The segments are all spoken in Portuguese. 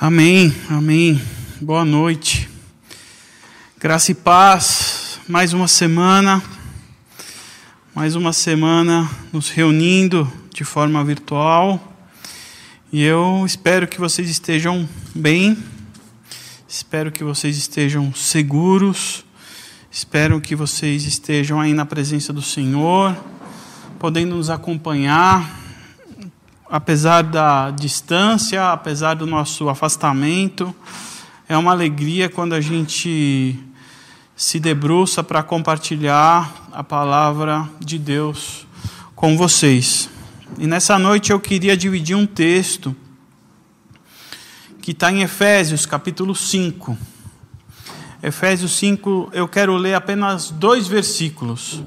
Amém, amém. Boa noite. Graça e paz. Mais uma semana. Mais uma semana nos reunindo de forma virtual. E eu espero que vocês estejam bem. Espero que vocês estejam seguros. Espero que vocês estejam aí na presença do Senhor, podendo nos acompanhar apesar da distância, apesar do nosso afastamento, é uma alegria quando a gente se debruça para compartilhar a palavra de Deus com vocês. E nessa noite eu queria dividir um texto que está em Efésios, capítulo 5. Efésios 5, eu quero ler apenas dois versículos,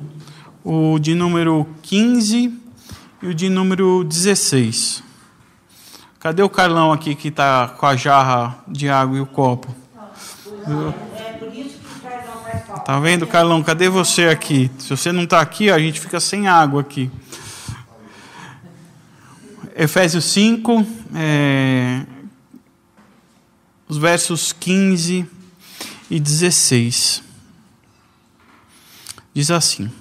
o de número 15 e o de número 16. Cadê o Carlão aqui que está com a jarra de água e o copo? Tá vendo, Carlão? Cadê você aqui? Se você não está aqui, a gente fica sem água aqui. Efésios 5, é, os versos 15 e 16. Diz assim: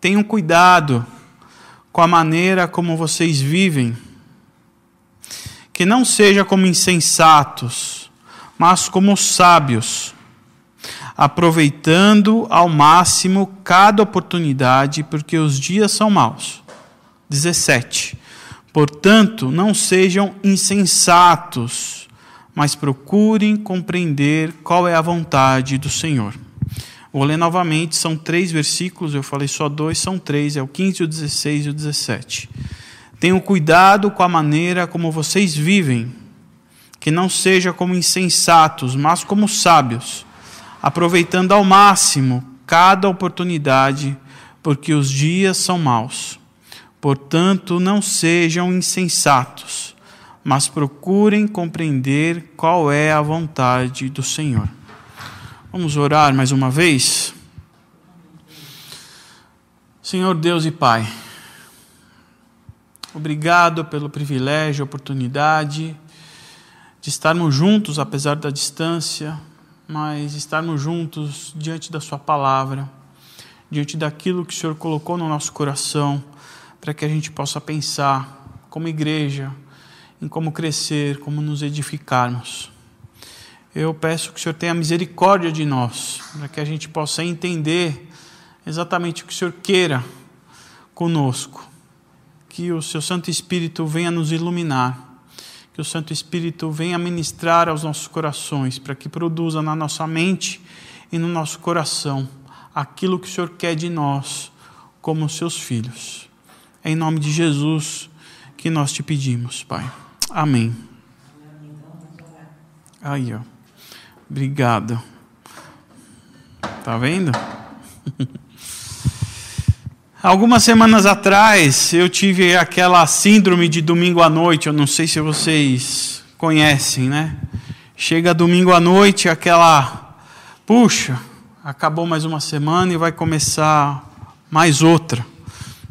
Tenham cuidado com a maneira como vocês vivem. Que não seja como insensatos, mas como sábios, aproveitando ao máximo cada oportunidade, porque os dias são maus. 17. Portanto, não sejam insensatos, mas procurem compreender qual é a vontade do Senhor. Vou ler novamente, são três versículos, eu falei só dois, são três, é o 15, o 16 e o 17. Tenham cuidado com a maneira como vocês vivem, que não seja como insensatos, mas como sábios, aproveitando ao máximo cada oportunidade, porque os dias são maus. Portanto, não sejam insensatos, mas procurem compreender qual é a vontade do Senhor. Vamos orar mais uma vez? Senhor Deus e Pai, obrigado pelo privilégio, oportunidade de estarmos juntos, apesar da distância, mas estarmos juntos diante da Sua palavra, diante daquilo que o Senhor colocou no nosso coração, para que a gente possa pensar como igreja, em como crescer, como nos edificarmos eu peço que o Senhor tenha misericórdia de nós, para que a gente possa entender exatamente o que o Senhor queira conosco. Que o seu Santo Espírito venha nos iluminar, que o Santo Espírito venha ministrar aos nossos corações, para que produza na nossa mente e no nosso coração aquilo que o Senhor quer de nós, como seus filhos. É em nome de Jesus que nós te pedimos, Pai. Amém. Aí, ó. Obrigado. Tá vendo? Algumas semanas atrás eu tive aquela síndrome de domingo à noite, eu não sei se vocês conhecem, né? Chega domingo à noite, aquela, puxa, acabou mais uma semana e vai começar mais outra,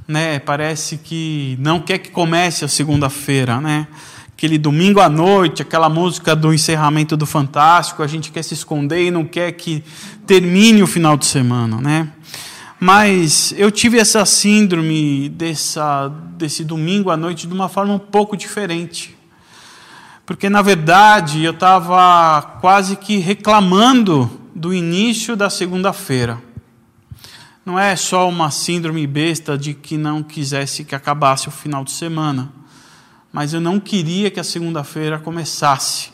né? Parece que não quer que comece a segunda-feira, né? Aquele domingo à noite, aquela música do encerramento do Fantástico, a gente quer se esconder e não quer que termine o final de semana, né? Mas eu tive essa síndrome dessa, desse domingo à noite de uma forma um pouco diferente. Porque, na verdade, eu estava quase que reclamando do início da segunda-feira. Não é só uma síndrome besta de que não quisesse que acabasse o final de semana mas eu não queria que a segunda-feira começasse.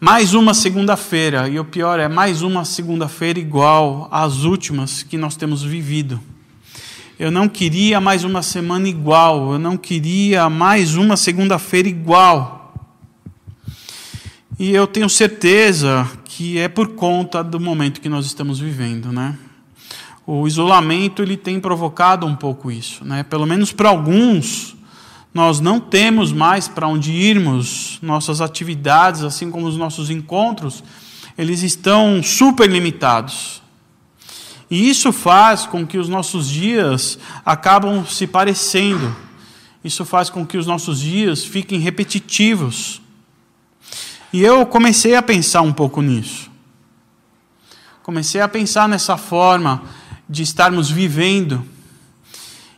Mais uma segunda-feira, e o pior é mais uma segunda-feira igual às últimas que nós temos vivido. Eu não queria mais uma semana igual, eu não queria mais uma segunda-feira igual. E eu tenho certeza que é por conta do momento que nós estamos vivendo, né? O isolamento ele tem provocado um pouco isso, né? Pelo menos para alguns, nós não temos mais para onde irmos, nossas atividades, assim como os nossos encontros, eles estão super limitados. E isso faz com que os nossos dias acabam se parecendo. Isso faz com que os nossos dias fiquem repetitivos. E eu comecei a pensar um pouco nisso. Comecei a pensar nessa forma de estarmos vivendo.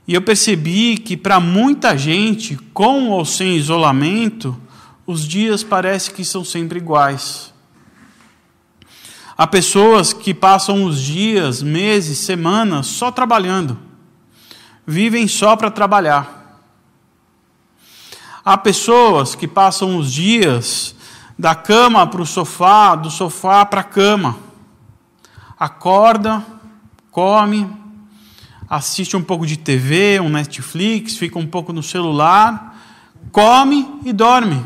E eu percebi que para muita gente, com ou sem isolamento, os dias parece que são sempre iguais. Há pessoas que passam os dias, meses, semanas só trabalhando. Vivem só para trabalhar. Há pessoas que passam os dias da cama para o sofá, do sofá para a cama. Acorda, come, assiste um pouco de TV, um Netflix, fica um pouco no celular, come e dorme.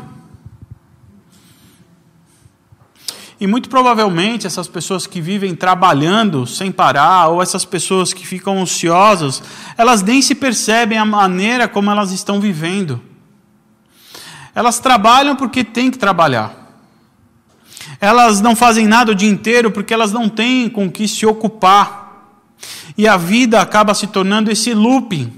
E muito provavelmente essas pessoas que vivem trabalhando sem parar, ou essas pessoas que ficam ansiosas, elas nem se percebem a maneira como elas estão vivendo. Elas trabalham porque têm que trabalhar. Elas não fazem nada o dia inteiro porque elas não têm com que se ocupar. E a vida acaba se tornando esse looping,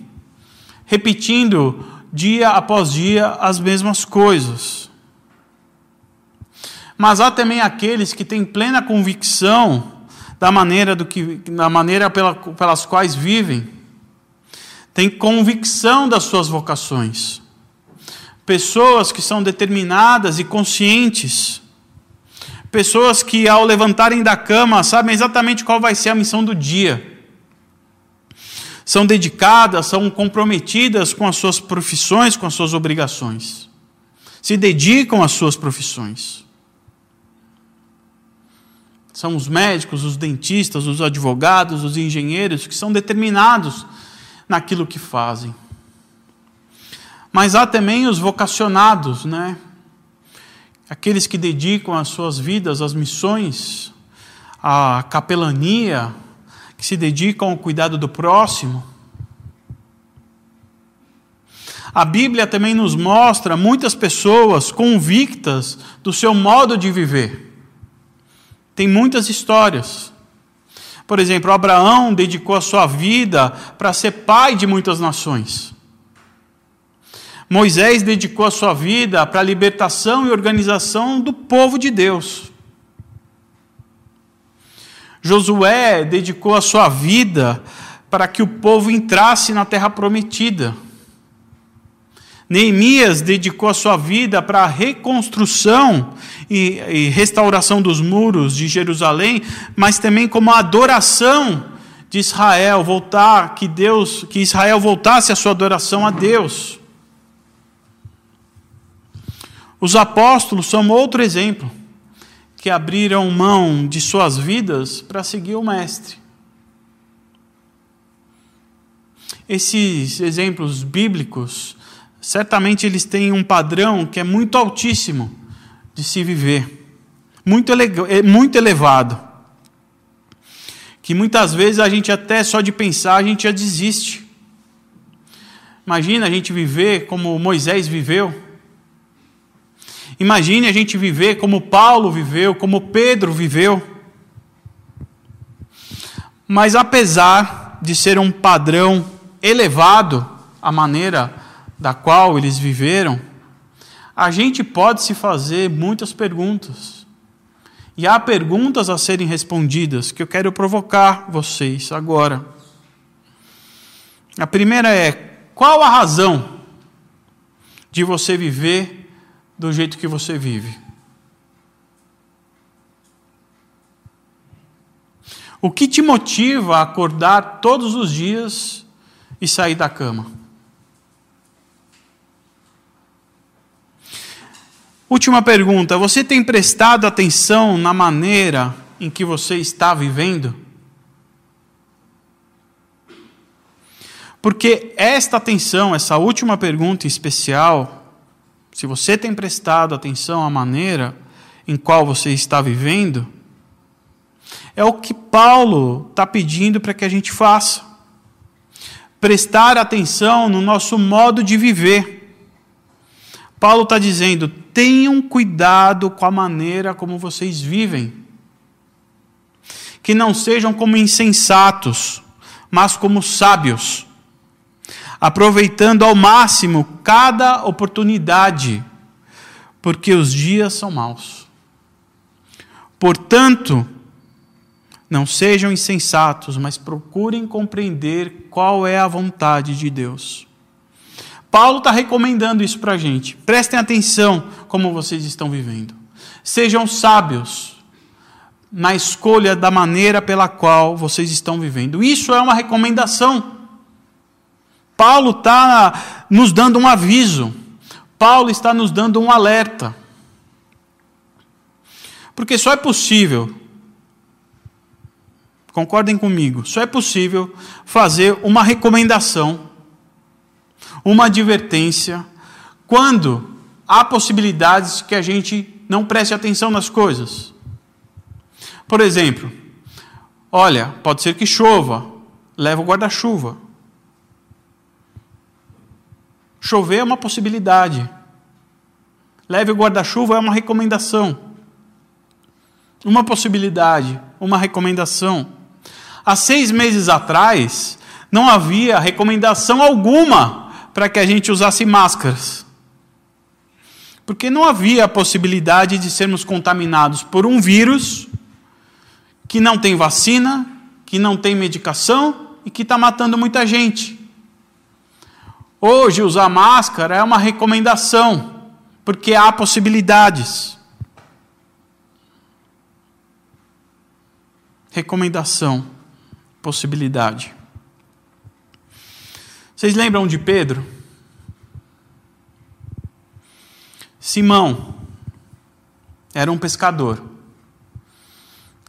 repetindo dia após dia as mesmas coisas. Mas há também aqueles que têm plena convicção da maneira, do que, da maneira pela, pelas quais vivem, têm convicção das suas vocações pessoas que são determinadas e conscientes, pessoas que, ao levantarem da cama, sabem exatamente qual vai ser a missão do dia. São dedicadas, são comprometidas com as suas profissões, com as suas obrigações. Se dedicam às suas profissões. São os médicos, os dentistas, os advogados, os engenheiros que são determinados naquilo que fazem. Mas há também os vocacionados, né? Aqueles que dedicam as suas vidas às missões, à capelania, que se dedicam ao cuidado do próximo. A Bíblia também nos mostra muitas pessoas convictas do seu modo de viver. Tem muitas histórias. Por exemplo, Abraão dedicou a sua vida para ser pai de muitas nações. Moisés dedicou a sua vida para a libertação e organização do povo de Deus. Josué dedicou a sua vida para que o povo entrasse na terra prometida. Neemias dedicou a sua vida para a reconstrução e, e, restauração dos muros de Jerusalém, mas também como a adoração de Israel, voltar que Deus, que Israel voltasse a sua adoração a Deus. Os apóstolos são outro exemplo, que abriram mão de suas vidas para seguir o Mestre. Esses exemplos bíblicos, certamente eles têm um padrão que é muito altíssimo de se viver, muito, ele é muito elevado, que muitas vezes a gente até só de pensar a gente já desiste. Imagina a gente viver como Moisés viveu Imagine a gente viver como Paulo viveu, como Pedro viveu. Mas apesar de ser um padrão elevado, a maneira da qual eles viveram, a gente pode se fazer muitas perguntas. E há perguntas a serem respondidas que eu quero provocar vocês agora. A primeira é: qual a razão de você viver do jeito que você vive. O que te motiva a acordar todos os dias e sair da cama? Última pergunta: você tem prestado atenção na maneira em que você está vivendo? Porque esta atenção, essa última pergunta especial, se você tem prestado atenção à maneira em qual você está vivendo, é o que Paulo está pedindo para que a gente faça. Prestar atenção no nosso modo de viver. Paulo está dizendo: tenham cuidado com a maneira como vocês vivem. Que não sejam como insensatos, mas como sábios aproveitando ao máximo cada oportunidade, porque os dias são maus. Portanto, não sejam insensatos, mas procurem compreender qual é a vontade de Deus. Paulo está recomendando isso para a gente. Prestem atenção como vocês estão vivendo. Sejam sábios na escolha da maneira pela qual vocês estão vivendo. Isso é uma recomendação. Paulo está nos dando um aviso. Paulo está nos dando um alerta. Porque só é possível, concordem comigo, só é possível fazer uma recomendação, uma advertência, quando há possibilidades que a gente não preste atenção nas coisas. Por exemplo, olha, pode ser que chova, leva o guarda-chuva. Chover é uma possibilidade. Leve o guarda-chuva é uma recomendação. Uma possibilidade, uma recomendação. Há seis meses atrás, não havia recomendação alguma para que a gente usasse máscaras. Porque não havia a possibilidade de sermos contaminados por um vírus que não tem vacina, que não tem medicação e que está matando muita gente. Hoje, usar máscara é uma recomendação, porque há possibilidades. Recomendação, possibilidade. Vocês lembram de Pedro? Simão era um pescador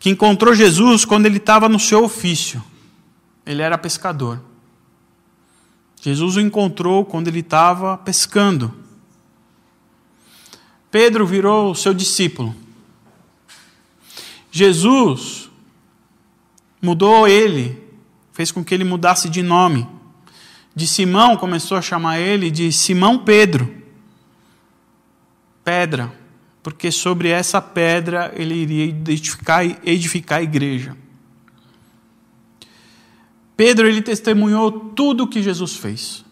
que encontrou Jesus quando ele estava no seu ofício. Ele era pescador. Jesus o encontrou quando ele estava pescando. Pedro virou seu discípulo. Jesus mudou ele, fez com que ele mudasse de nome. De Simão começou a chamar ele de Simão Pedro. Pedra porque sobre essa pedra ele iria edificar, edificar a igreja. Pedro ele testemunhou tudo o que Jesus fez.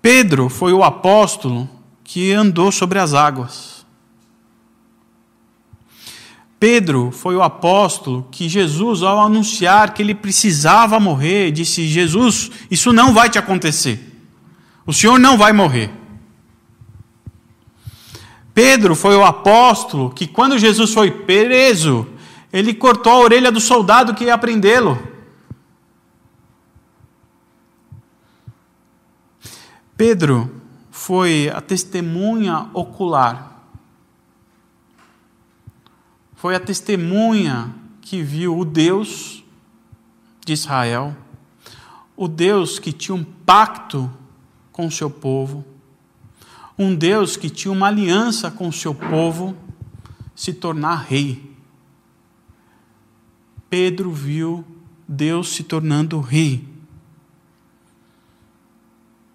Pedro foi o apóstolo que andou sobre as águas. Pedro foi o apóstolo que Jesus, ao anunciar que ele precisava morrer, disse: Jesus, isso não vai te acontecer. O Senhor não vai morrer. Pedro foi o apóstolo que, quando Jesus foi preso, ele cortou a orelha do soldado que ia prendê-lo. Pedro foi a testemunha ocular. Foi a testemunha que viu o Deus de Israel, o Deus que tinha um pacto com o seu povo um Deus que tinha uma aliança com o seu povo se tornar rei. Pedro viu Deus se tornando rei.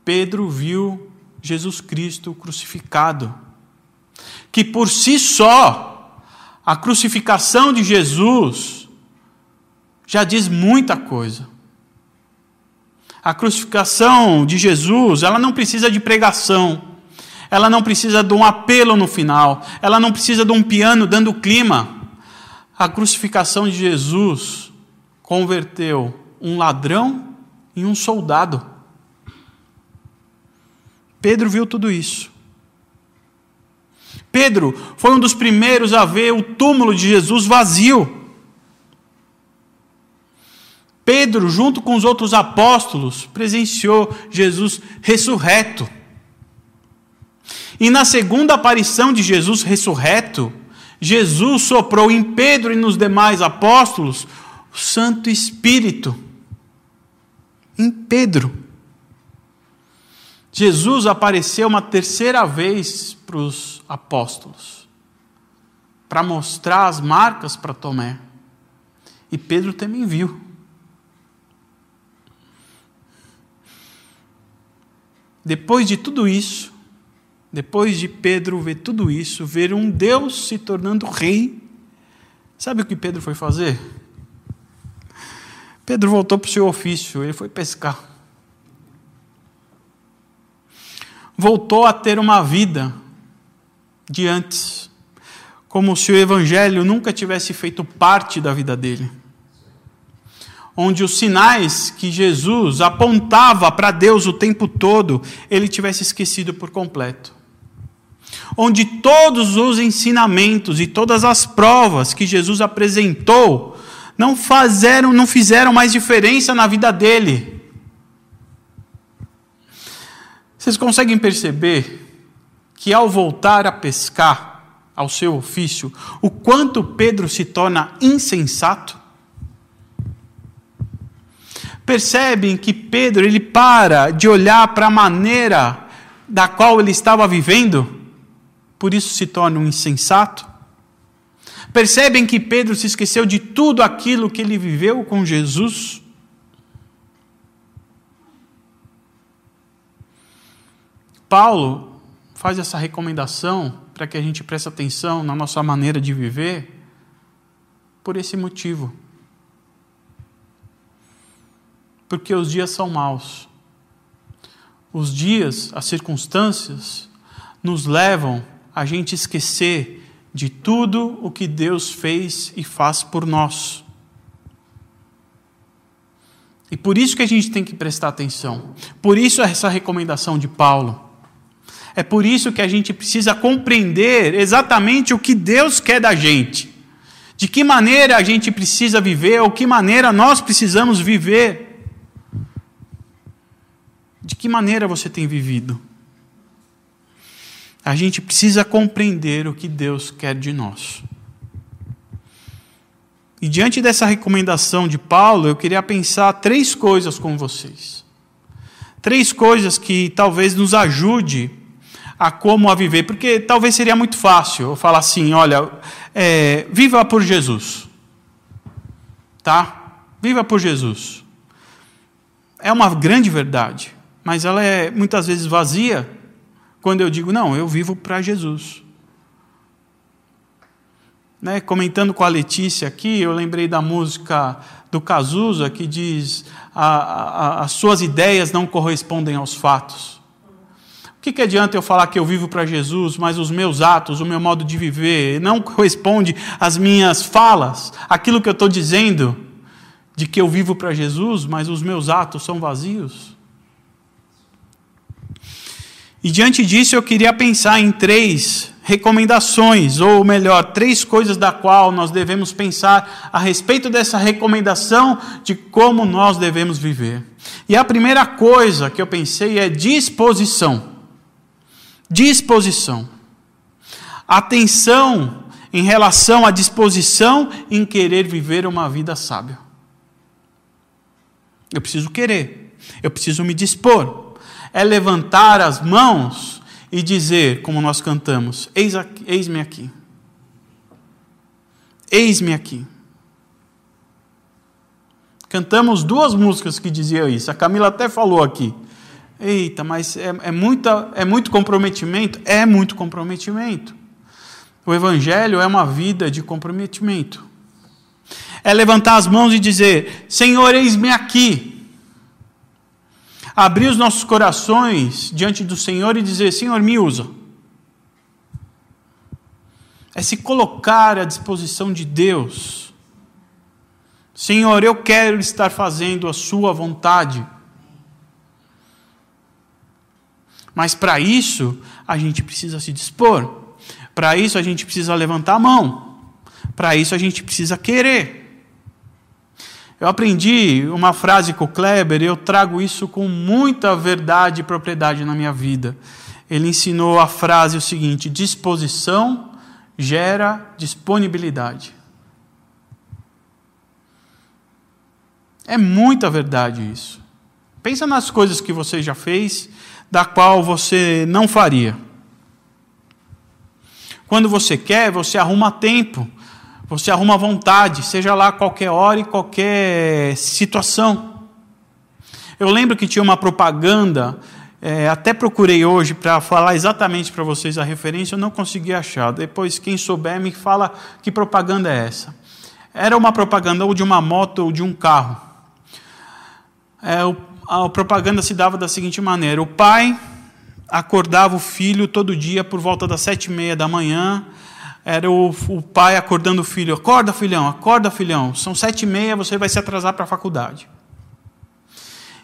Pedro viu Jesus Cristo crucificado, que por si só, a crucificação de Jesus já diz muita coisa. A crucificação de Jesus, ela não precisa de pregação ela não precisa de um apelo no final, ela não precisa de um piano dando clima. A crucificação de Jesus converteu um ladrão em um soldado. Pedro viu tudo isso. Pedro foi um dos primeiros a ver o túmulo de Jesus vazio. Pedro, junto com os outros apóstolos, presenciou Jesus ressurreto. E na segunda aparição de Jesus ressurreto, Jesus soprou em Pedro e nos demais apóstolos o Santo Espírito. Em Pedro. Jesus apareceu uma terceira vez para os apóstolos, para mostrar as marcas para Tomé. E Pedro também viu. Depois de tudo isso, depois de Pedro ver tudo isso, ver um Deus se tornando rei, sabe o que Pedro foi fazer? Pedro voltou para o seu ofício, ele foi pescar. Voltou a ter uma vida de antes, como se o Evangelho nunca tivesse feito parte da vida dele. Onde os sinais que Jesus apontava para Deus o tempo todo, ele tivesse esquecido por completo. Onde todos os ensinamentos e todas as provas que Jesus apresentou não, fizeram, não fizeram mais diferença na vida dele. Vocês conseguem perceber que ao voltar a pescar, ao seu ofício, o quanto Pedro se torna insensato? Percebem que Pedro ele para de olhar para a maneira da qual ele estava vivendo, por isso se torna um insensato? Percebem que Pedro se esqueceu de tudo aquilo que ele viveu com Jesus? Paulo faz essa recomendação para que a gente preste atenção na nossa maneira de viver por esse motivo. Porque os dias são maus. Os dias, as circunstâncias, nos levam a gente esquecer de tudo o que Deus fez e faz por nós. E por isso que a gente tem que prestar atenção. Por isso essa recomendação de Paulo. É por isso que a gente precisa compreender exatamente o que Deus quer da gente. De que maneira a gente precisa viver, ou que maneira nós precisamos viver. De que maneira você tem vivido? A gente precisa compreender o que Deus quer de nós. E diante dessa recomendação de Paulo, eu queria pensar três coisas com vocês. Três coisas que talvez nos ajude a como a viver, porque talvez seria muito fácil eu falar assim: olha, é, viva por Jesus. Tá? Viva por Jesus. É uma grande verdade, mas ela é muitas vezes vazia quando eu digo, não, eu vivo para Jesus. Né, comentando com a Letícia aqui, eu lembrei da música do Cazuza que diz: a, a, as suas ideias não correspondem aos fatos que, que adianta eu falar que eu vivo para Jesus, mas os meus atos, o meu modo de viver, não corresponde às minhas falas, aquilo que eu estou dizendo, de que eu vivo para Jesus, mas os meus atos são vazios? E diante disso eu queria pensar em três recomendações, ou melhor, três coisas da qual nós devemos pensar a respeito dessa recomendação de como nós devemos viver. E a primeira coisa que eu pensei é disposição. Disposição. Atenção em relação à disposição em querer viver uma vida sábia. Eu preciso querer, eu preciso me dispor. É levantar as mãos e dizer, como nós cantamos: Eis-me aqui. Eis-me aqui. Cantamos duas músicas que diziam isso. A Camila até falou aqui. Eita, mas é, é, muita, é muito comprometimento? É muito comprometimento. O Evangelho é uma vida de comprometimento. É levantar as mãos e dizer: Senhor, eis-me aqui. Abrir os nossos corações diante do Senhor e dizer: Senhor, me usa. É se colocar à disposição de Deus. Senhor, eu quero estar fazendo a Sua vontade. Mas para isso, a gente precisa se dispor. Para isso, a gente precisa levantar a mão. Para isso, a gente precisa querer. Eu aprendi uma frase com o Kleber e eu trago isso com muita verdade e propriedade na minha vida. Ele ensinou a frase o seguinte: disposição gera disponibilidade. É muita verdade isso. Pensa nas coisas que você já fez da qual você não faria. Quando você quer, você arruma tempo, você arruma vontade, seja lá qualquer hora e qualquer situação. Eu lembro que tinha uma propaganda, é, até procurei hoje para falar exatamente para vocês a referência, eu não consegui achar. Depois, quem souber, me fala que propaganda é essa. Era uma propaganda ou de uma moto ou de um carro. É, a propaganda se dava da seguinte maneira: o pai acordava o filho todo dia por volta das sete e meia da manhã, era o, o pai acordando o filho: acorda, filhão, acorda, filhão, são sete e meia, você vai se atrasar para a faculdade.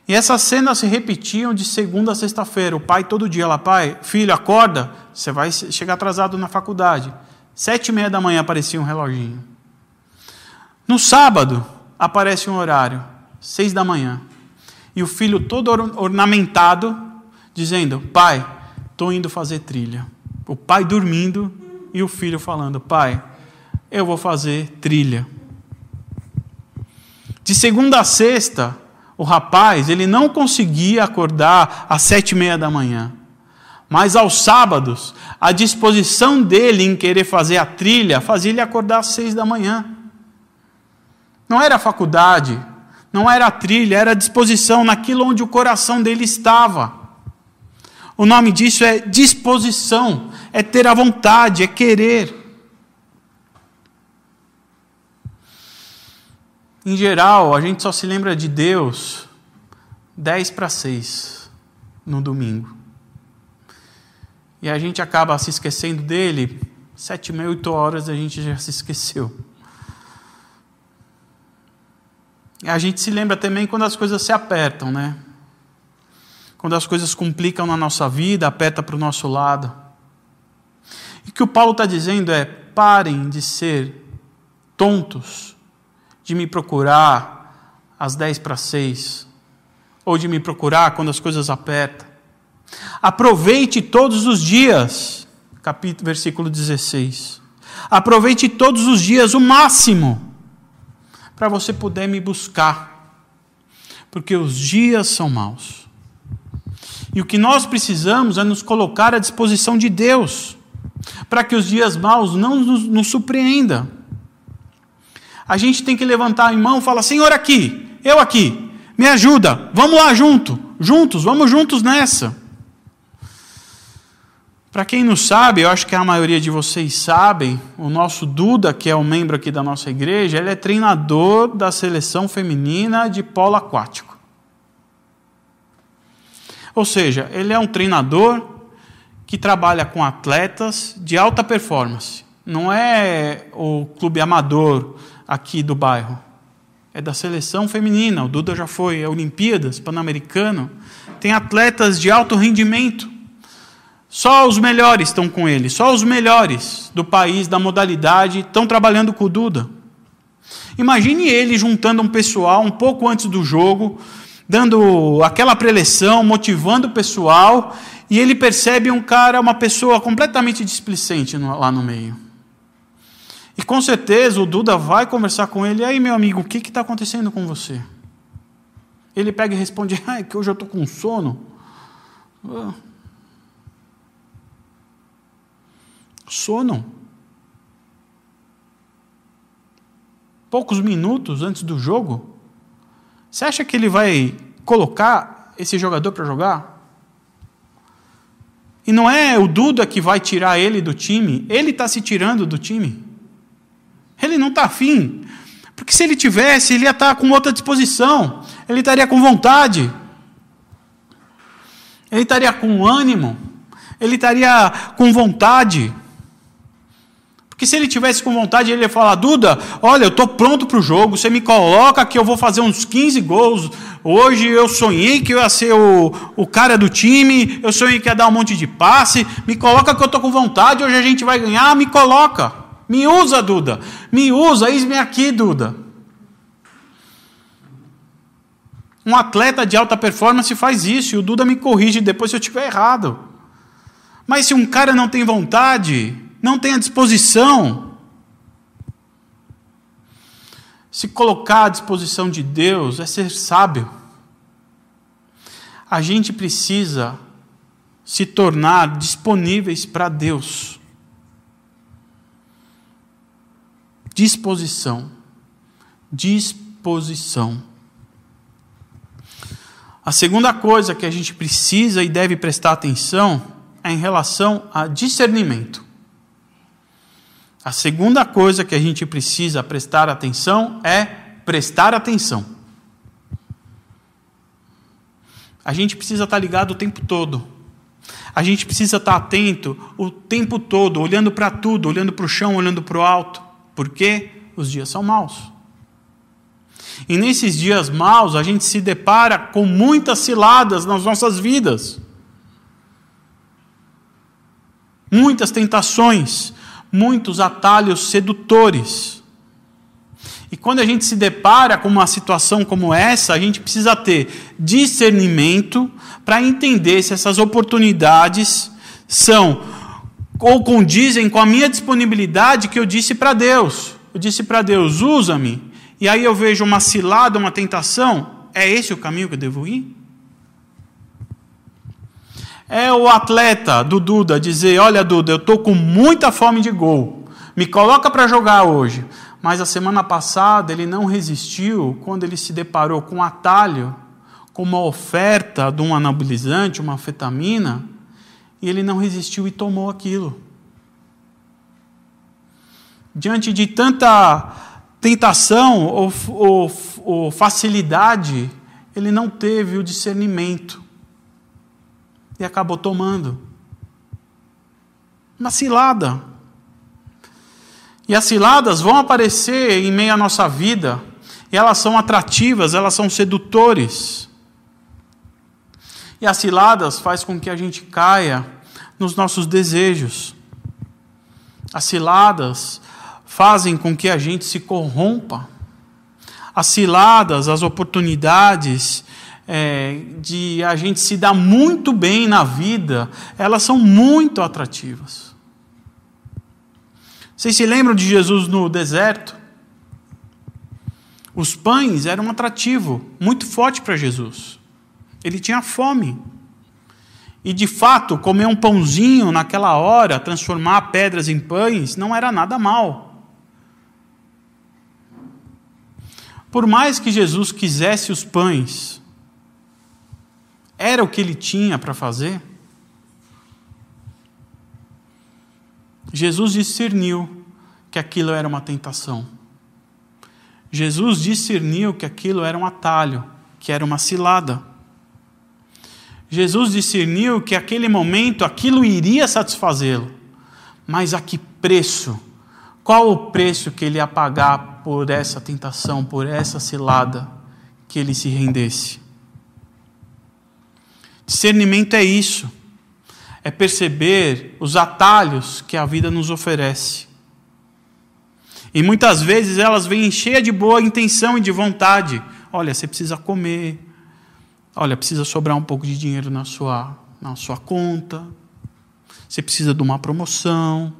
E essas cenas se repetiam de segunda a sexta-feira. O pai todo dia lá, pai, filho, acorda, você vai chegar atrasado na faculdade. Sete e meia da manhã aparecia um reloginho. No sábado aparece um horário, seis da manhã. E o filho todo ornamentado, dizendo, pai, estou indo fazer trilha. O pai dormindo e o filho falando, pai, eu vou fazer trilha. De segunda a sexta, o rapaz ele não conseguia acordar às sete e meia da manhã. Mas aos sábados, a disposição dele em querer fazer a trilha fazia ele acordar às seis da manhã. Não era faculdade, não era a trilha, era a disposição naquilo onde o coração dele estava. O nome disso é disposição, é ter a vontade, é querer. Em geral, a gente só se lembra de Deus 10 para 6 no domingo. E a gente acaba se esquecendo dele, sete, meia, oito horas a gente já se esqueceu. E a gente se lembra também quando as coisas se apertam, né? Quando as coisas complicam na nossa vida, aperta para o nosso lado. E o que o Paulo está dizendo é: parem de ser tontos de me procurar às dez para seis, ou de me procurar quando as coisas apertam. Aproveite todos os dias, capítulo, versículo 16. Aproveite todos os dias o máximo para você poder me buscar, porque os dias são maus. E o que nós precisamos é nos colocar à disposição de Deus, para que os dias maus não nos, nos surpreendam a gente tem que levantar a mão e falar: Senhor, aqui, eu aqui, me ajuda, vamos lá junto, juntos, vamos juntos nessa. Para quem não sabe, eu acho que a maioria de vocês sabem, o nosso Duda, que é um membro aqui da nossa igreja, ele é treinador da seleção feminina de polo aquático. Ou seja, ele é um treinador que trabalha com atletas de alta performance. Não é o clube amador aqui do bairro. É da seleção feminina, o Duda já foi, é Olimpíadas, Pan-Americano. Tem atletas de alto rendimento. Só os melhores estão com ele, só os melhores do país, da modalidade, estão trabalhando com o Duda. Imagine ele juntando um pessoal um pouco antes do jogo, dando aquela preleção, motivando o pessoal, e ele percebe um cara, uma pessoa completamente displicente lá no meio. E com certeza o Duda vai conversar com ele. Aí, meu amigo, o que está acontecendo com você? Ele pega e responde: Ah, é que hoje eu estou com sono. Sono. Poucos minutos antes do jogo. Você acha que ele vai colocar esse jogador para jogar? E não é o Duda que vai tirar ele do time, ele está se tirando do time. Ele não está afim. Porque se ele tivesse, ele ia estar tá com outra disposição. Ele estaria com vontade. Ele estaria com ânimo. Ele estaria com vontade. Porque se ele tivesse com vontade, ele ia falar: Duda, olha, eu estou pronto para o jogo. Você me coloca que eu vou fazer uns 15 gols. Hoje eu sonhei que eu ia ser o, o cara do time. Eu sonhei que ia dar um monte de passe. Me coloca que eu estou com vontade. Hoje a gente vai ganhar. Me coloca. Me usa, Duda. Me usa, eis-me aqui, Duda. Um atleta de alta performance faz isso e o Duda me corrige depois se eu estiver errado. Mas se um cara não tem vontade, não tem a disposição, se colocar à disposição de Deus é ser sábio. A gente precisa se tornar disponíveis para Deus. Disposição. Disposição. A segunda coisa que a gente precisa e deve prestar atenção é em relação a discernimento. A segunda coisa que a gente precisa prestar atenção é prestar atenção. A gente precisa estar ligado o tempo todo. A gente precisa estar atento o tempo todo, olhando para tudo, olhando para o chão, olhando para o alto. Porque os dias são maus. E nesses dias maus, a gente se depara com muitas ciladas nas nossas vidas. Muitas tentações, muitos atalhos sedutores. E quando a gente se depara com uma situação como essa, a gente precisa ter discernimento para entender se essas oportunidades são ou condizem com a minha disponibilidade que eu disse para Deus. Eu disse para Deus: usa-me. E aí eu vejo uma cilada, uma tentação. É esse o caminho que eu devo ir? É o atleta do Duda dizer: Olha, Duda, eu estou com muita fome de gol. Me coloca para jogar hoje. Mas a semana passada ele não resistiu quando ele se deparou com um atalho, com uma oferta de um anabolizante, uma anfetamina, e ele não resistiu e tomou aquilo. Diante de tanta tentação ou, ou, ou facilidade, ele não teve o discernimento e acabou tomando. Uma cilada. E as ciladas vão aparecer em meio à nossa vida, e elas são atrativas, elas são sedutores. E as ciladas faz com que a gente caia nos nossos desejos. As ciladas fazem com que a gente se corrompa. As ciladas, as oportunidades é, de a gente se dar muito bem na vida, elas são muito atrativas. Vocês se lembram de Jesus no deserto? Os pães eram um atrativo muito forte para Jesus. Ele tinha fome. E de fato, comer um pãozinho naquela hora, transformar pedras em pães, não era nada mal. Por mais que Jesus quisesse os pães, era o que ele tinha para fazer? Jesus discerniu que aquilo era uma tentação. Jesus discerniu que aquilo era um atalho, que era uma cilada. Jesus discerniu que aquele momento aquilo iria satisfazê-lo. Mas a que preço? Qual o preço que ele ia pagar por essa tentação, por essa cilada, que ele se rendesse. Discernimento é isso, é perceber os atalhos que a vida nos oferece. E muitas vezes elas vêm cheias de boa intenção e de vontade. Olha, você precisa comer. Olha, precisa sobrar um pouco de dinheiro na sua, na sua conta. Você precisa de uma promoção.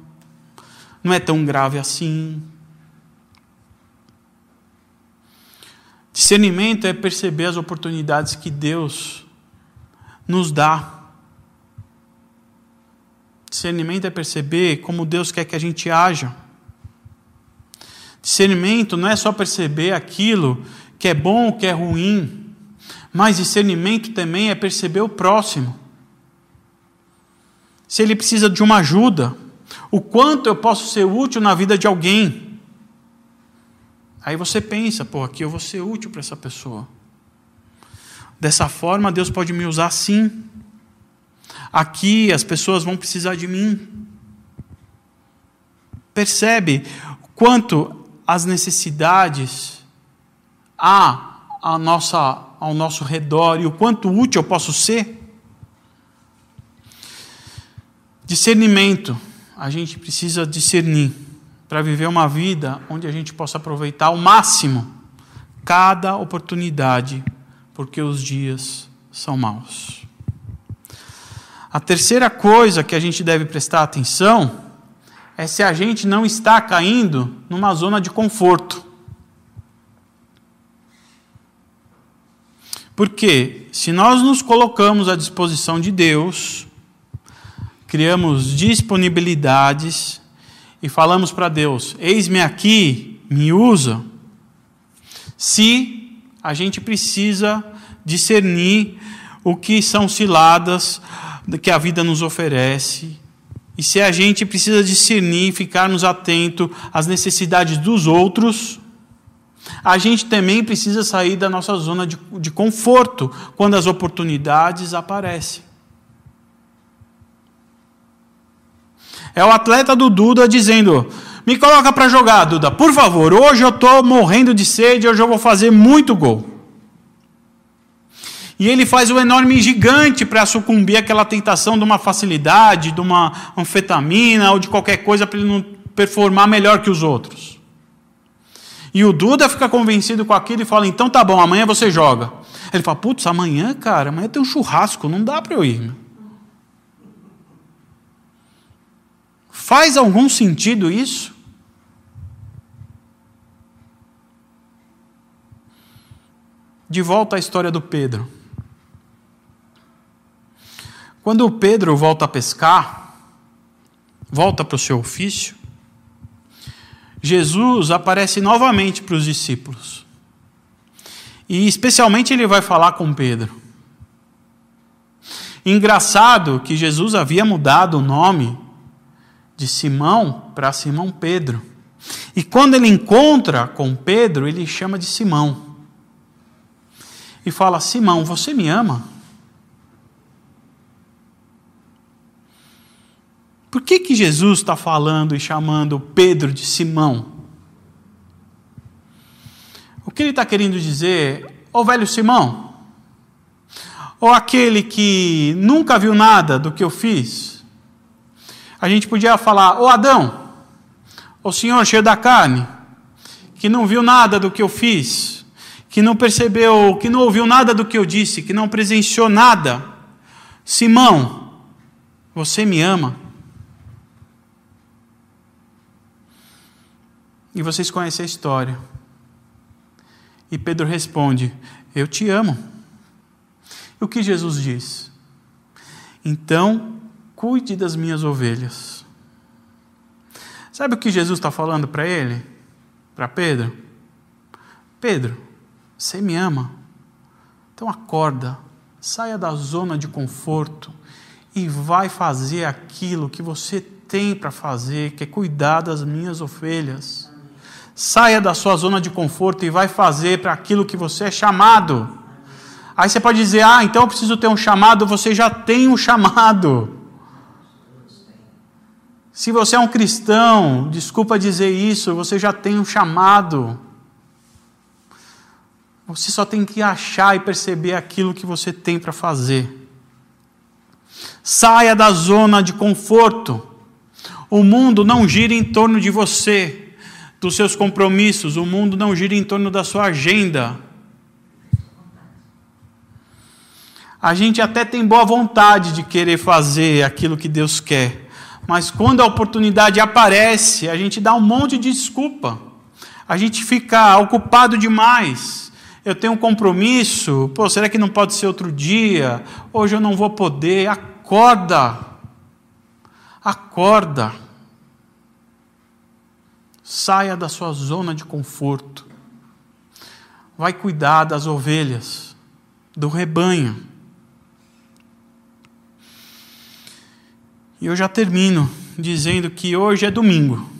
Não é tão grave assim. Discernimento é perceber as oportunidades que Deus nos dá. Discernimento é perceber como Deus quer que a gente haja. Discernimento não é só perceber aquilo que é bom ou que é ruim, mas discernimento também é perceber o próximo. Se ele precisa de uma ajuda, o quanto eu posso ser útil na vida de alguém. Aí você pensa, pô, aqui eu vou ser útil para essa pessoa. Dessa forma, Deus pode me usar sim. Aqui as pessoas vão precisar de mim. Percebe quanto as necessidades há à nossa, ao nosso redor e o quanto útil eu posso ser? Discernimento. A gente precisa discernir para viver uma vida onde a gente possa aproveitar ao máximo cada oportunidade, porque os dias são maus. A terceira coisa que a gente deve prestar atenção é se a gente não está caindo numa zona de conforto. Porque se nós nos colocamos à disposição de Deus, criamos disponibilidades, e falamos para Deus: Eis-me aqui, me usa. Se a gente precisa discernir o que são ciladas que a vida nos oferece, e se a gente precisa discernir, ficarmos atentos às necessidades dos outros, a gente também precisa sair da nossa zona de, de conforto quando as oportunidades aparecem. É o atleta do Duda dizendo: Me coloca para jogar, Duda, por favor. Hoje eu estou morrendo de sede, hoje eu vou fazer muito gol. E ele faz o enorme gigante para sucumbir àquela tentação de uma facilidade, de uma anfetamina ou de qualquer coisa para ele não performar melhor que os outros. E o Duda fica convencido com aquilo e fala: então tá bom, amanhã você joga. Ele fala: putz, amanhã, cara, amanhã tem um churrasco, não dá para eu ir. Faz algum sentido isso? De volta à história do Pedro. Quando o Pedro volta a pescar, volta para o seu ofício, Jesus aparece novamente para os discípulos. E especialmente ele vai falar com Pedro. Engraçado que Jesus havia mudado o nome de Simão para Simão Pedro. E quando ele encontra com Pedro, ele chama de Simão. E fala: Simão, você me ama? Por que, que Jesus está falando e chamando Pedro de Simão? O que ele está querendo dizer, ô velho Simão, ou aquele que nunca viu nada do que eu fiz? A gente podia falar, ô Adão, o senhor cheio da carne, que não viu nada do que eu fiz, que não percebeu, que não ouviu nada do que eu disse, que não presenciou nada. Simão, você me ama? E vocês conhecem a história. E Pedro responde: Eu te amo. E o que Jesus diz? Então, cuide das minhas ovelhas. Sabe o que Jesus está falando para ele? Para Pedro? Pedro, você me ama? Então acorda, saia da zona de conforto e vai fazer aquilo que você tem para fazer, que é cuidar das minhas ovelhas. Saia da sua zona de conforto e vai fazer para aquilo que você é chamado. Aí você pode dizer: Ah, então eu preciso ter um chamado. Você já tem um chamado. Se você é um cristão, desculpa dizer isso, você já tem um chamado. Você só tem que achar e perceber aquilo que você tem para fazer. Saia da zona de conforto. O mundo não gira em torno de você dos seus compromissos, o mundo não gira em torno da sua agenda. A gente até tem boa vontade de querer fazer aquilo que Deus quer, mas quando a oportunidade aparece, a gente dá um monte de desculpa. A gente fica ocupado demais. Eu tenho um compromisso, pô, será que não pode ser outro dia? Hoje eu não vou poder. Acorda. Acorda. Saia da sua zona de conforto. Vai cuidar das ovelhas, do rebanho. E eu já termino dizendo que hoje é domingo.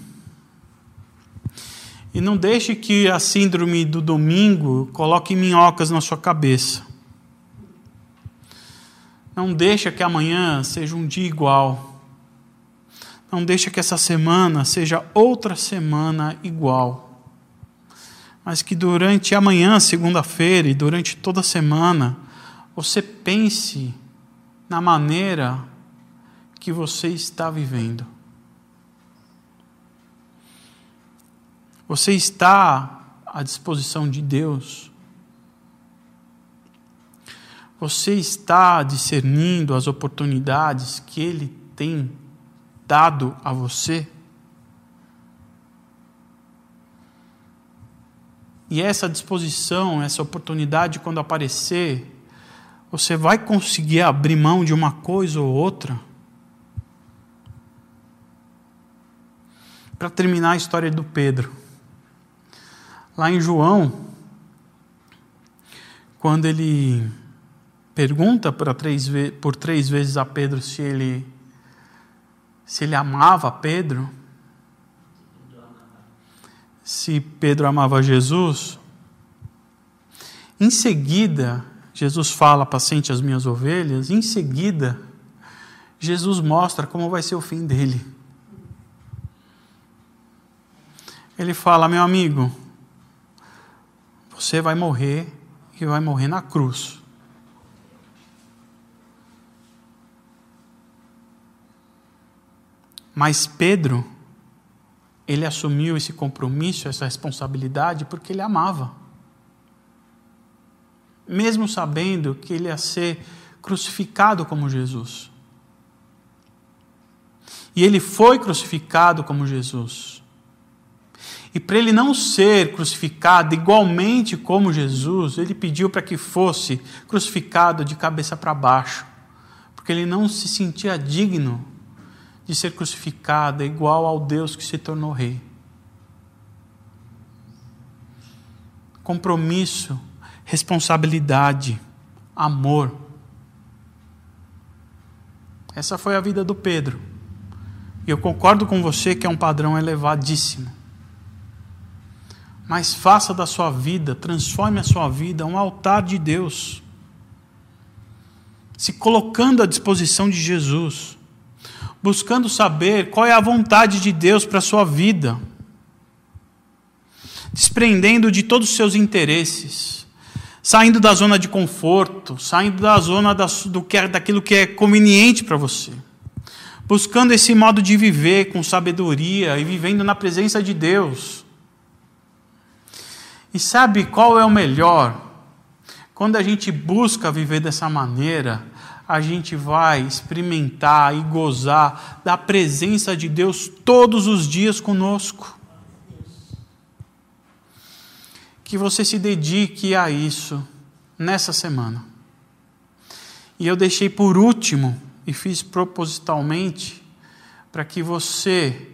E não deixe que a síndrome do domingo coloque minhocas na sua cabeça. Não deixe que amanhã seja um dia igual. Não deixa que essa semana seja outra semana igual. Mas que durante amanhã, segunda-feira, e durante toda a semana, você pense na maneira que você está vivendo. Você está à disposição de Deus. Você está discernindo as oportunidades que Ele tem dado a você? E essa disposição, essa oportunidade, quando aparecer, você vai conseguir abrir mão de uma coisa ou outra? Para terminar a história do Pedro. Lá em João, quando ele pergunta por três, por três vezes a Pedro se ele se ele amava Pedro, se Pedro amava Jesus, em seguida, Jesus fala: Paciente as minhas ovelhas. Em seguida, Jesus mostra como vai ser o fim dele. Ele fala: Meu amigo, você vai morrer e vai morrer na cruz. Mas Pedro, ele assumiu esse compromisso, essa responsabilidade, porque ele amava. Mesmo sabendo que ele ia ser crucificado como Jesus. E ele foi crucificado como Jesus. E para ele não ser crucificado igualmente como Jesus, ele pediu para que fosse crucificado de cabeça para baixo, porque ele não se sentia digno de ser crucificado igual ao Deus que se tornou rei. Compromisso, responsabilidade, amor. Essa foi a vida do Pedro. E eu concordo com você que é um padrão elevadíssimo. Mas faça da sua vida, transforme a sua vida um altar de Deus. Se colocando à disposição de Jesus. Buscando saber qual é a vontade de Deus para a sua vida. Desprendendo de todos os seus interesses. Saindo da zona de conforto, saindo da zona da, do que é, daquilo que é conveniente para você buscando esse modo de viver com sabedoria e vivendo na presença de Deus. E sabe qual é o melhor? Quando a gente busca viver dessa maneira, a gente vai experimentar e gozar da presença de Deus todos os dias conosco. Que você se dedique a isso nessa semana. E eu deixei por último e fiz propositalmente para que você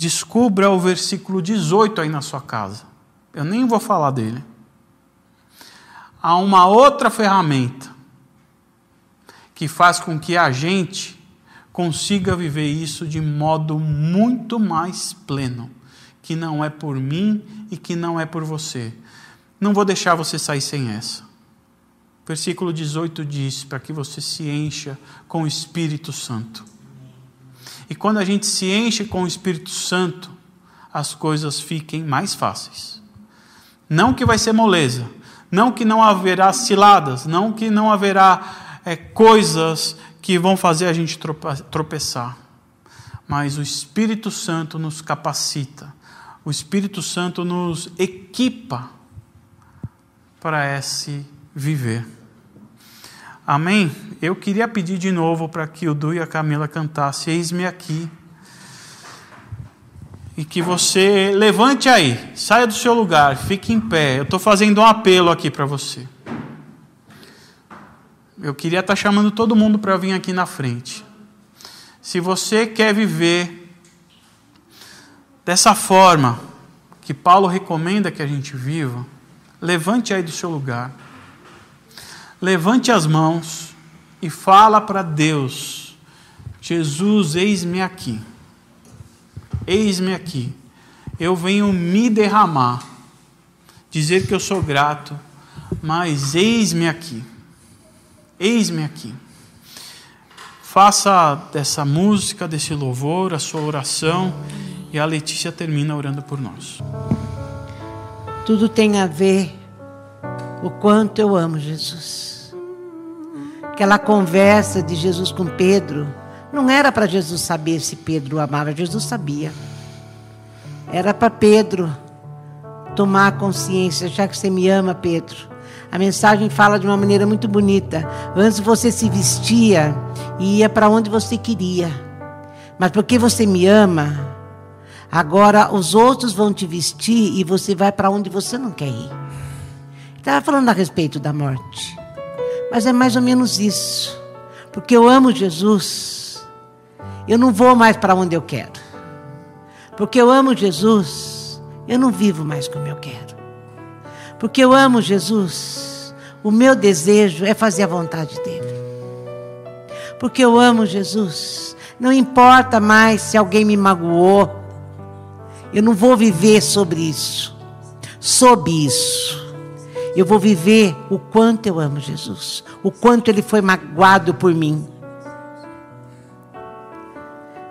descubra o versículo 18 aí na sua casa. Eu nem vou falar dele. Há uma outra ferramenta que faz com que a gente consiga viver isso de modo muito mais pleno, que não é por mim e que não é por você. Não vou deixar você sair sem essa. Versículo 18 diz: para que você se encha com o Espírito Santo. E quando a gente se enche com o Espírito Santo, as coisas fiquem mais fáceis. Não que vai ser moleza, não que não haverá ciladas, não que não haverá é, coisas que vão fazer a gente tropeçar. Mas o Espírito Santo nos capacita, o Espírito Santo nos equipa para esse viver. Amém? Eu queria pedir de novo para que o Du e a Camila cantassem Eis-me aqui. E que você levante aí, saia do seu lugar, fique em pé. Eu estou fazendo um apelo aqui para você. Eu queria estar tá chamando todo mundo para vir aqui na frente. Se você quer viver dessa forma que Paulo recomenda que a gente viva, levante aí do seu lugar levante as mãos e fala para Deus: Jesus, eis-me aqui. Eis-me aqui. Eu venho me derramar, dizer que eu sou grato, mas eis-me aqui. Eis-me aqui. Faça dessa música, desse louvor, a sua oração e a Letícia termina orando por nós. Tudo tem a ver o quanto eu amo Jesus. Aquela conversa de Jesus com Pedro, não era para Jesus saber se Pedro amava, Jesus sabia. Era para Pedro tomar consciência, já que você me ama, Pedro. A mensagem fala de uma maneira muito bonita. Antes você se vestia e ia para onde você queria. Mas porque você me ama, agora os outros vão te vestir e você vai para onde você não quer ir. Estava falando a respeito da morte. Mas é mais ou menos isso. Porque eu amo Jesus, eu não vou mais para onde eu quero. Porque eu amo Jesus, eu não vivo mais como eu quero. Porque eu amo Jesus, o meu desejo é fazer a vontade dele. Porque eu amo Jesus, não importa mais se alguém me magoou, eu não vou viver sobre isso, sob isso. Eu vou viver o quanto eu amo Jesus, o quanto ele foi magoado por mim.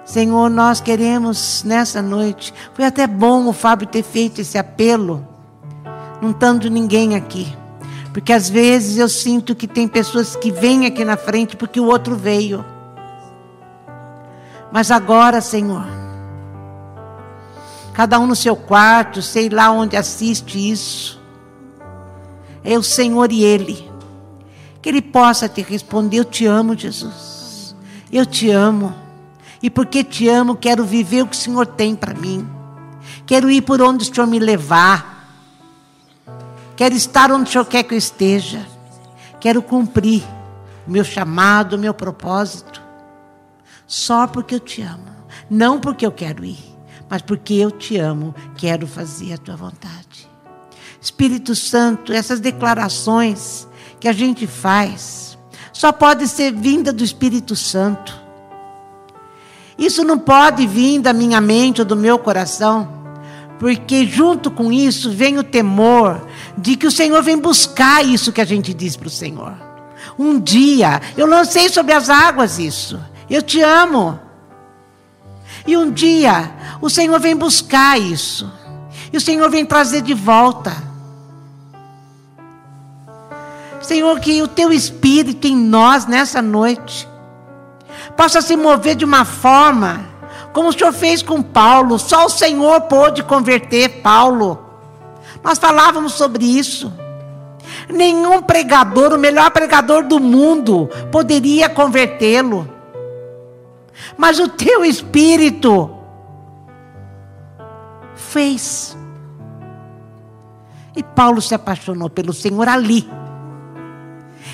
Senhor, nós queremos nessa noite. Foi até bom o Fábio ter feito esse apelo, não estando ninguém aqui. Porque às vezes eu sinto que tem pessoas que vêm aqui na frente porque o outro veio. Mas agora, Senhor, cada um no seu quarto, sei lá onde assiste isso. É o Senhor e Ele. Que Ele possa te responder: Eu te amo, Jesus. Eu te amo. E porque te amo, quero viver o que o Senhor tem para mim. Quero ir por onde o Senhor me levar. Quero estar onde o Senhor quer que eu esteja. Quero cumprir o meu chamado, o meu propósito. Só porque eu te amo. Não porque eu quero ir, mas porque eu te amo, quero fazer a tua vontade. Espírito Santo, essas declarações que a gente faz só pode ser vinda do Espírito Santo. Isso não pode vir da minha mente ou do meu coração, porque junto com isso vem o temor de que o Senhor vem buscar isso que a gente diz para o Senhor. Um dia, eu lancei sobre as águas isso. Eu te amo. E um dia, o Senhor vem buscar isso. E o Senhor vem trazer de volta. Senhor, que o teu espírito em nós nessa noite possa se mover de uma forma como o Senhor fez com Paulo. Só o Senhor pôde converter Paulo. Nós falávamos sobre isso. Nenhum pregador, o melhor pregador do mundo, poderia convertê-lo. Mas o teu espírito fez. E Paulo se apaixonou pelo Senhor ali.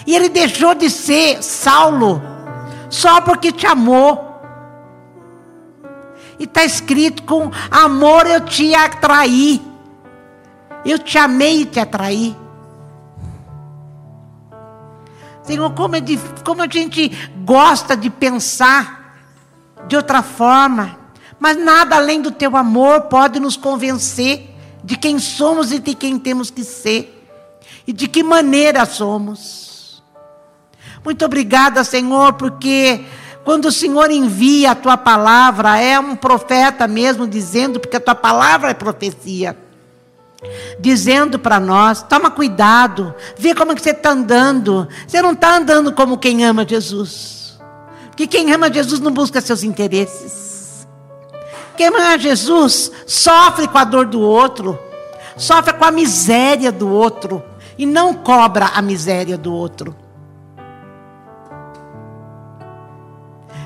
E ele deixou de ser Saulo só porque te amou. E está escrito: com amor eu te atraí. Eu te amei e te atraí. Senhor, como, é de, como a gente gosta de pensar de outra forma, mas nada além do teu amor pode nos convencer de quem somos e de quem temos que ser, e de que maneira somos. Muito obrigada, Senhor, porque quando o Senhor envia a tua palavra, é um profeta mesmo dizendo, porque a tua palavra é profecia. Dizendo para nós, toma cuidado, vê como é que você está andando. Você não está andando como quem ama Jesus. Porque quem ama Jesus não busca seus interesses. Quem ama Jesus sofre com a dor do outro, sofre com a miséria do outro e não cobra a miséria do outro.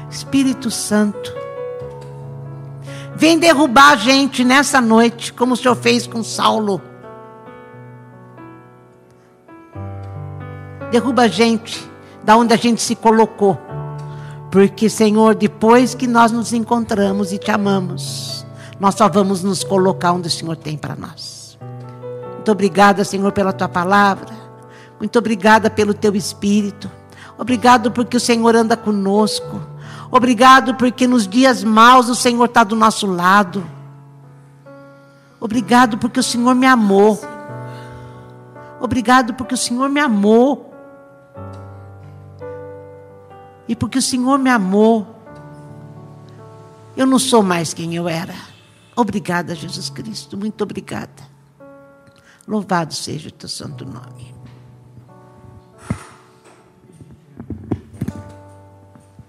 Espírito Santo, vem derrubar a gente nessa noite, como o Senhor fez com Saulo. Derruba a gente da onde a gente se colocou. Porque, Senhor, depois que nós nos encontramos e te amamos, nós só vamos nos colocar onde o Senhor tem para nós. Muito obrigada, Senhor, pela tua palavra. Muito obrigada pelo teu espírito. Obrigado porque o Senhor anda conosco. Obrigado porque nos dias maus o Senhor está do nosso lado. Obrigado porque o Senhor me amou. Obrigado porque o Senhor me amou. E porque o Senhor me amou, eu não sou mais quem eu era. Obrigada, Jesus Cristo. Muito obrigada. Louvado seja o teu santo nome.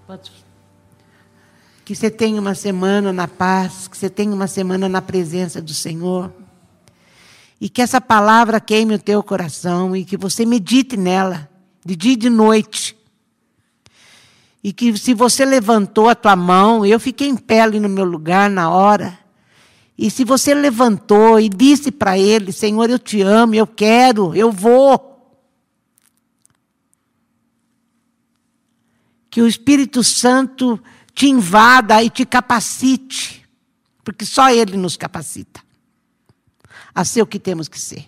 Pode que você tenha uma semana na paz, que você tenha uma semana na presença do Senhor. E que essa palavra queime o teu coração e que você medite nela, de dia e de noite. E que se você levantou a tua mão, eu fiquei em pé ali no meu lugar na hora. E se você levantou e disse para ele: Senhor, eu te amo, eu quero, eu vou. Que o Espírito Santo te invada e te capacite, porque só Ele nos capacita a ser o que temos que ser.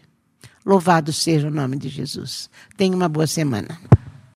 Louvado seja o nome de Jesus. Tenha uma boa semana.